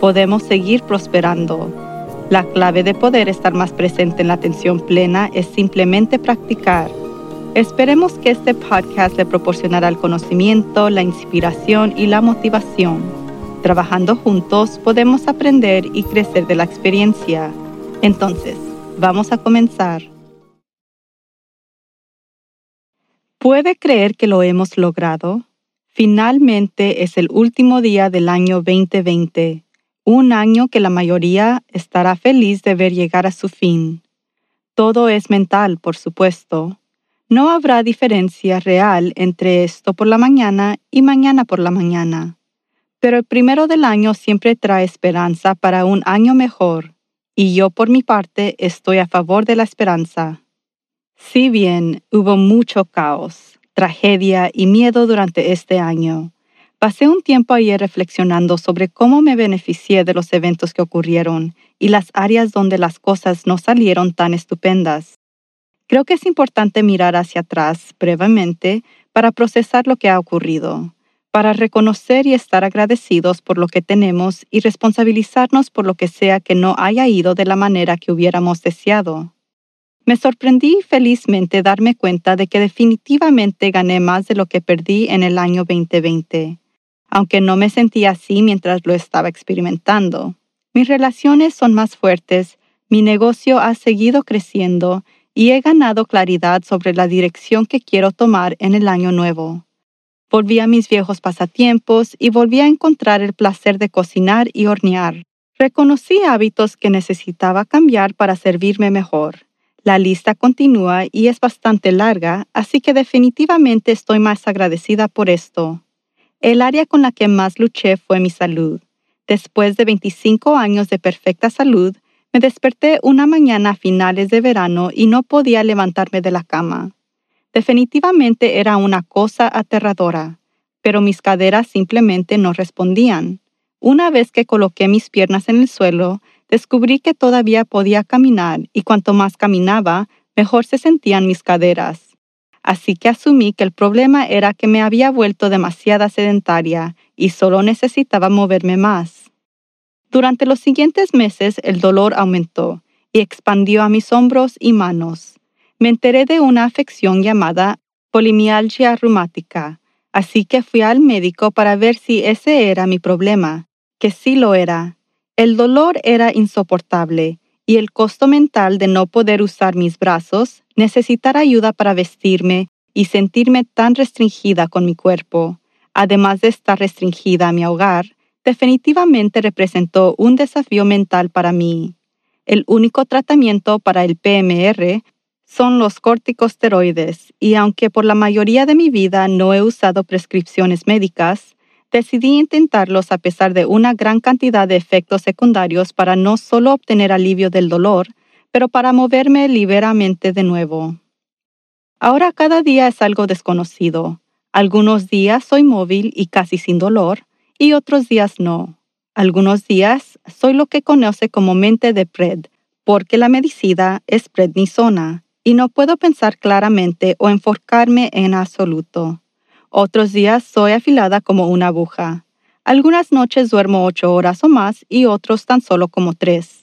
Podemos seguir prosperando. La clave de poder estar más presente en la atención plena es simplemente practicar. Esperemos que este podcast le proporcionará el conocimiento, la inspiración y la motivación. Trabajando juntos podemos aprender y crecer de la experiencia. Entonces, vamos a comenzar. ¿Puede creer que lo hemos logrado? Finalmente es el último día del año 2020, un año que la mayoría estará feliz de ver llegar a su fin. Todo es mental, por supuesto. No habrá diferencia real entre esto por la mañana y mañana por la mañana. Pero el primero del año siempre trae esperanza para un año mejor, y yo por mi parte estoy a favor de la esperanza. Si bien hubo mucho caos, tragedia y miedo durante este año, pasé un tiempo ayer reflexionando sobre cómo me beneficié de los eventos que ocurrieron y las áreas donde las cosas no salieron tan estupendas. Creo que es importante mirar hacia atrás brevemente para procesar lo que ha ocurrido, para reconocer y estar agradecidos por lo que tenemos y responsabilizarnos por lo que sea que no haya ido de la manera que hubiéramos deseado. Me sorprendí felizmente darme cuenta de que definitivamente gané más de lo que perdí en el año 2020, aunque no me sentía así mientras lo estaba experimentando. Mis relaciones son más fuertes, mi negocio ha seguido creciendo y he ganado claridad sobre la dirección que quiero tomar en el año nuevo. Volví a mis viejos pasatiempos y volví a encontrar el placer de cocinar y hornear. Reconocí hábitos que necesitaba cambiar para servirme mejor la lista continúa y es bastante larga, así que definitivamente estoy más agradecida por esto. El área con la que más luché fue mi salud. Después de 25 años de perfecta salud, me desperté una mañana a finales de verano y no podía levantarme de la cama. Definitivamente era una cosa aterradora, pero mis caderas simplemente no respondían. Una vez que coloqué mis piernas en el suelo, descubrí que todavía podía caminar y cuanto más caminaba, mejor se sentían mis caderas. Así que asumí que el problema era que me había vuelto demasiada sedentaria y solo necesitaba moverme más. Durante los siguientes meses el dolor aumentó y expandió a mis hombros y manos. Me enteré de una afección llamada polimialgia reumática, así que fui al médico para ver si ese era mi problema, que sí lo era, el dolor era insoportable y el costo mental de no poder usar mis brazos, necesitar ayuda para vestirme y sentirme tan restringida con mi cuerpo, además de estar restringida a mi hogar, definitivamente representó un desafío mental para mí. El único tratamiento para el PMR son los corticosteroides y aunque por la mayoría de mi vida no he usado prescripciones médicas, decidí intentarlos a pesar de una gran cantidad de efectos secundarios para no solo obtener alivio del dolor, pero para moverme liberamente de nuevo. Ahora cada día es algo desconocido. Algunos días soy móvil y casi sin dolor, y otros días no. Algunos días soy lo que conoce como mente de Pred, porque la medicina es prednisona, y no puedo pensar claramente o enfocarme en absoluto. Otros días soy afilada como una aguja. Algunas noches duermo ocho horas o más y otros tan solo como tres.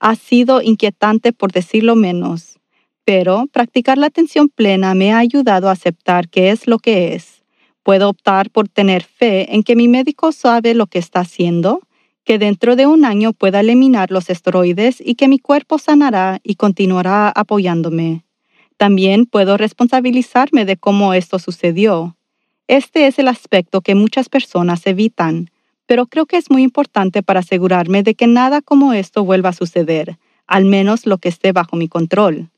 Ha sido inquietante por decirlo menos, pero practicar la atención plena me ha ayudado a aceptar qué es lo que es. Puedo optar por tener fe en que mi médico sabe lo que está haciendo, que dentro de un año pueda eliminar los esteroides y que mi cuerpo sanará y continuará apoyándome. También puedo responsabilizarme de cómo esto sucedió este es el aspecto que muchas personas evitan, pero creo que es muy importante para asegurarme de que nada como esto vuelva a suceder, al menos lo que esté bajo mi control.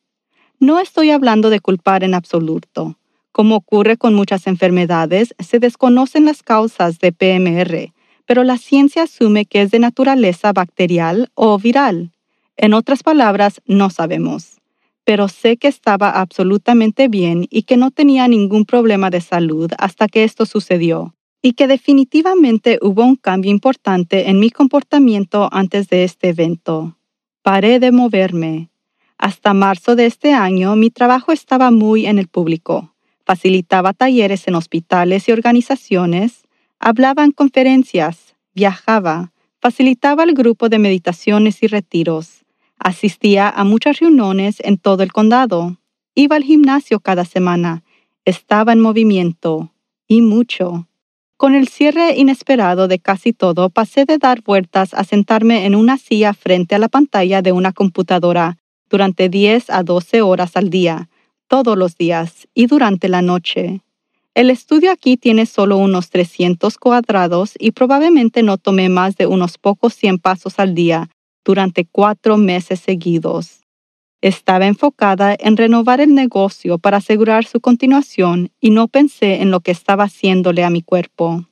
No estoy hablando de culpar en absoluto. Como ocurre con muchas enfermedades, se desconocen las causas de PMR, pero la ciencia asume que es de naturaleza bacterial o viral. En otras palabras, no sabemos. Pero sé que estaba absolutamente bien y que no tenía ningún problema de salud hasta que esto sucedió, y que definitivamente hubo un cambio importante en mi comportamiento antes de este evento. Paré de moverme. Hasta marzo de este año mi trabajo estaba muy en el público. Facilitaba talleres en hospitales y organizaciones, hablaba en conferencias, viajaba, facilitaba el grupo de meditaciones y retiros, asistía a muchas reuniones en todo el condado, iba al gimnasio cada semana, estaba en movimiento, y mucho. Con el cierre inesperado de casi todo, pasé de dar vueltas a sentarme en una silla frente a la pantalla de una computadora durante 10 a 12 horas al día, todos los días y durante la noche. El estudio aquí tiene solo unos 300 cuadrados y probablemente no tomé más de unos pocos 100 pasos al día durante cuatro meses seguidos. Estaba enfocada en renovar el negocio para asegurar su continuación y no pensé en lo que estaba haciéndole a mi cuerpo.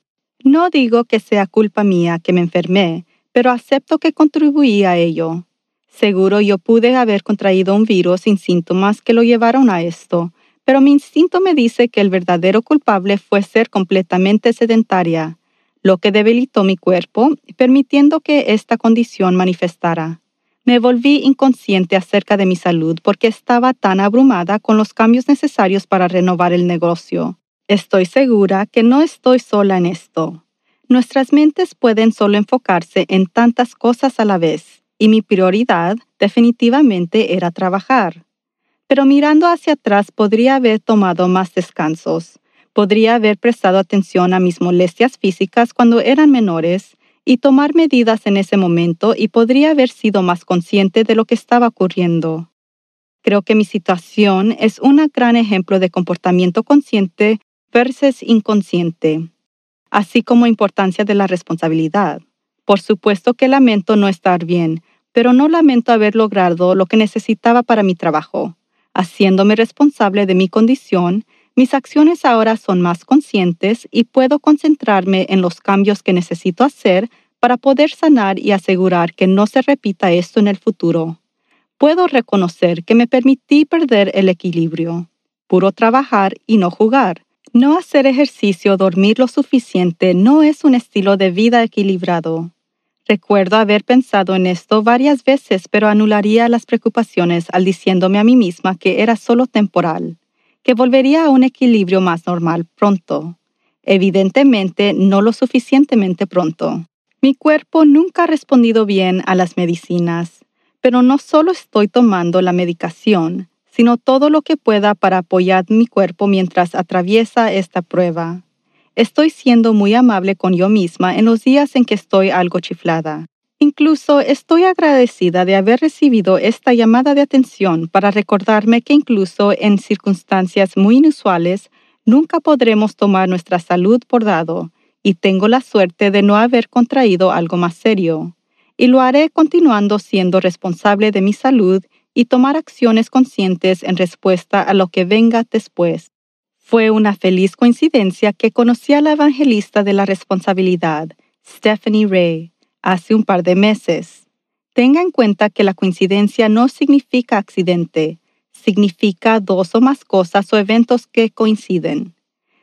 No digo que sea culpa mía que me enfermé, pero acepto que contribuí a ello. Seguro yo pude haber contraído un virus sin síntomas que lo llevaron a esto, pero mi instinto me dice que el verdadero culpable fue ser completamente sedentaria, lo que debilitó mi cuerpo, permitiendo que esta condición manifestara. Me volví inconsciente acerca de mi salud porque estaba tan abrumada con los cambios necesarios para renovar el negocio. Estoy segura que no estoy sola en esto. Nuestras mentes pueden solo enfocarse en tantas cosas a la vez y mi prioridad definitivamente era trabajar. Pero mirando hacia atrás podría haber tomado más descansos, podría haber prestado atención a mis molestias físicas cuando eran menores y tomar medidas en ese momento y podría haber sido más consciente de lo que estaba ocurriendo. Creo que mi situación es un gran ejemplo de comportamiento consciente versus inconsciente, así como importancia de la responsabilidad. Por supuesto que lamento no estar bien, pero no lamento haber logrado lo que necesitaba para mi trabajo. Haciéndome responsable de mi condición, mis acciones ahora son más conscientes y puedo concentrarme en los cambios que necesito hacer para poder sanar y asegurar que no se repita esto en el futuro. Puedo reconocer que me permití perder el equilibrio, puro trabajar y no jugar, no hacer ejercicio o dormir lo suficiente no es un estilo de vida equilibrado. Recuerdo haber pensado en esto varias veces, pero anularía las preocupaciones al diciéndome a mí misma que era solo temporal, que volvería a un equilibrio más normal pronto. Evidentemente, no lo suficientemente pronto. Mi cuerpo nunca ha respondido bien a las medicinas, pero no solo estoy tomando la medicación, sino todo lo que pueda para apoyar mi cuerpo mientras atraviesa esta prueba. Estoy siendo muy amable con yo misma en los días en que estoy algo chiflada. Incluso estoy agradecida de haber recibido esta llamada de atención para recordarme que incluso en circunstancias muy inusuales, nunca podremos tomar nuestra salud por dado, y tengo la suerte de no haber contraído algo más serio. Y lo haré continuando siendo responsable de mi salud y tomar acciones conscientes en respuesta a lo que venga después. Fue una feliz coincidencia que conocí a la evangelista de la responsabilidad, Stephanie Ray, hace un par de meses. Tenga en cuenta que la coincidencia no significa accidente, significa dos o más cosas o eventos que coinciden.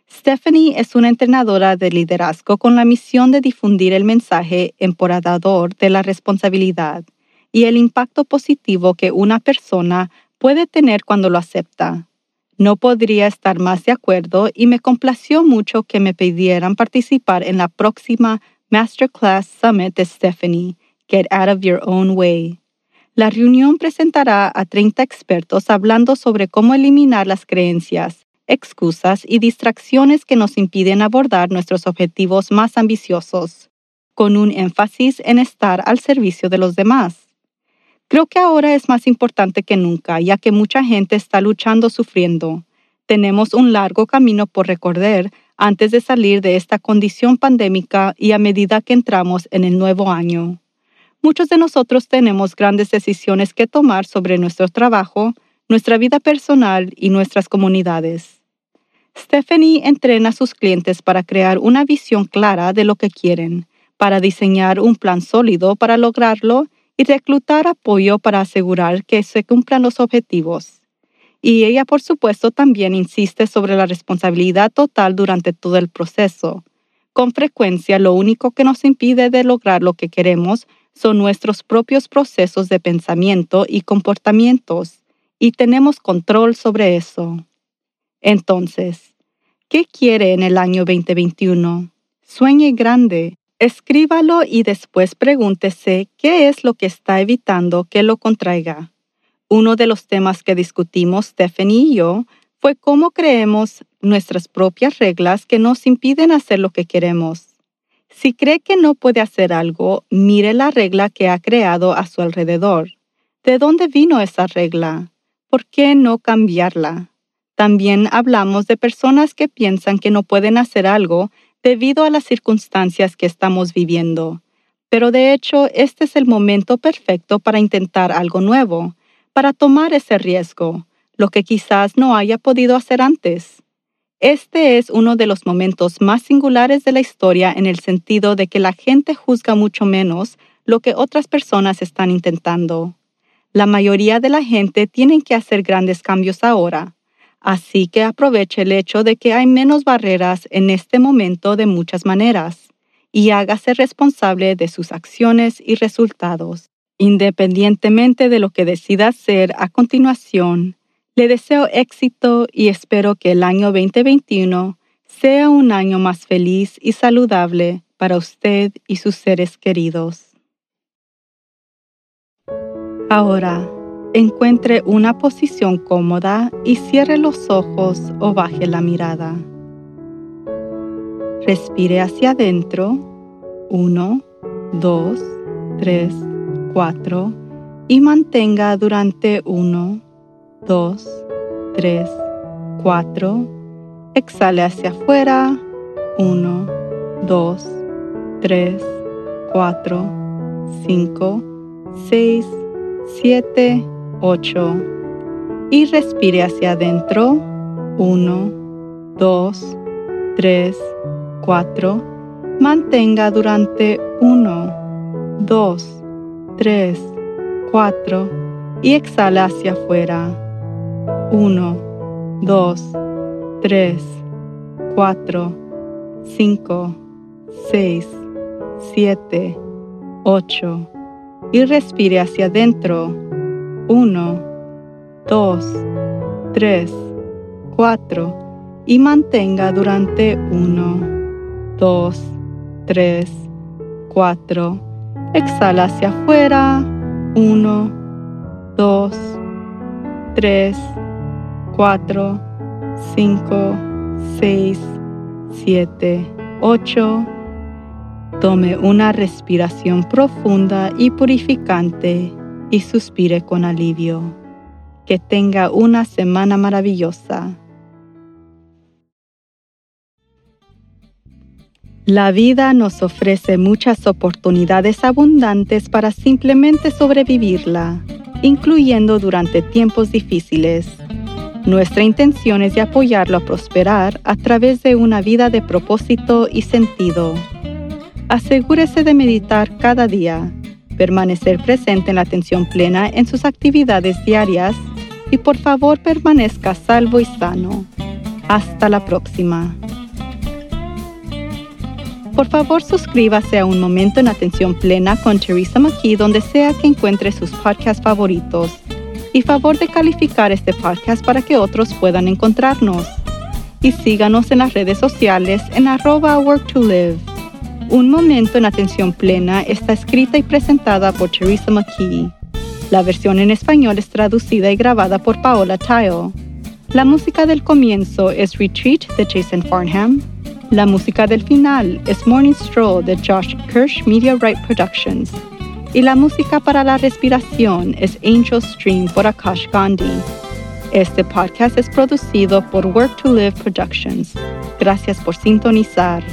Stephanie es una entrenadora de liderazgo con la misión de difundir el mensaje emporador de la responsabilidad y el impacto positivo que una persona puede tener cuando lo acepta. No podría estar más de acuerdo y me complació mucho que me pidieran participar en la próxima Masterclass Summit de Stephanie, Get Out of Your Own Way. La reunión presentará a 30 expertos hablando sobre cómo eliminar las creencias, excusas y distracciones que nos impiden abordar nuestros objetivos más ambiciosos, con un énfasis en estar al servicio de los demás. Creo que ahora es más importante que nunca, ya que mucha gente está luchando sufriendo. Tenemos un largo camino por recorrer antes de salir de esta condición pandémica y a medida que entramos en el nuevo año. Muchos de nosotros tenemos grandes decisiones que tomar sobre nuestro trabajo, nuestra vida personal y nuestras comunidades. Stephanie entrena a sus clientes para crear una visión clara de lo que quieren, para diseñar un plan sólido para lograrlo y reclutar apoyo para asegurar que se cumplan los objetivos. Y ella, por supuesto, también insiste sobre la responsabilidad total durante todo el proceso. Con frecuencia, lo único que nos impide de lograr lo que queremos son nuestros propios procesos de pensamiento y comportamientos, y tenemos control sobre eso. Entonces, ¿qué quiere en el año 2021? Sueñe grande, escríbalo y después pregúntese qué es lo que está evitando que lo contraiga. Uno de los temas que discutimos Stephanie y yo fue cómo creemos nuestras propias reglas que nos impiden hacer lo que queremos. Si cree que no puede hacer algo, mire la regla que ha creado a su alrededor. ¿De dónde vino esa regla? ¿Por qué no cambiarla? También hablamos de personas que piensan que no pueden hacer algo debido a las circunstancias que estamos viviendo. Pero de hecho, este es el momento perfecto para intentar algo nuevo, para tomar ese riesgo, lo que quizás no haya podido hacer antes. Este es uno de los momentos más singulares de la historia en el sentido de que la gente juzga mucho menos lo que otras personas están intentando. La mayoría de la gente tiene que hacer grandes cambios ahora, así que aproveche el hecho de que hay menos barreras en este momento de muchas maneras y hágase responsable de sus acciones y resultados. Independientemente de lo que decida hacer a continuación, le deseo éxito y espero que el año 2021 sea un año más feliz y saludable para usted y sus seres queridos. Ahora, encuentre una posición cómoda y cierre los ojos o baje la mirada. Respire hacia adentro. 1, 2, 3, 4 y mantenga durante 1, 2, 3, 4. Exhale hacia afuera. 1, 2, 3, 4, 5, 6, 7, 8. Y respire hacia adentro. 1, 2, 3, 4. Mantenga durante 1, 2, 3, 4 y exhala hacia afuera. 1, 2, 3, 4, 5, 6, 7, 8 y respire hacia adentro. 1, 2, 3, 4 y mantenga durante 1, 2, 3, 4. Exhala hacia afuera. 1, 2, 3, 4, 5, 6, 7, 8. Tome una respiración profunda y purificante y suspire con alivio. Que tenga una semana maravillosa. La vida nos ofrece muchas oportunidades abundantes para simplemente sobrevivirla, incluyendo durante tiempos difíciles. Nuestra intención es de apoyarlo a prosperar a través de una vida de propósito y sentido. Asegúrese de meditar cada día, permanecer presente en la atención plena en sus actividades diarias y por favor permanezca salvo y sano. Hasta la próxima. Por favor, suscríbase a Un Momento en Atención Plena con Teresa McKee donde sea que encuentre sus podcasts favoritos y favor de calificar este podcast para que otros puedan encontrarnos. Y síganos en las redes sociales en arroba work to live. Un momento en atención plena está escrita y presentada por Teresa McKee. La versión en español es traducida y grabada por Paola Tile. La música del comienzo es Retreat de Jason Farnham. La música del final es Morning Stroll de Josh Kirsch Media Right Productions y la música para la respiración es Angel Stream por Akash Gandhi. Este podcast es producido por Work to Live Productions. Gracias por sintonizar.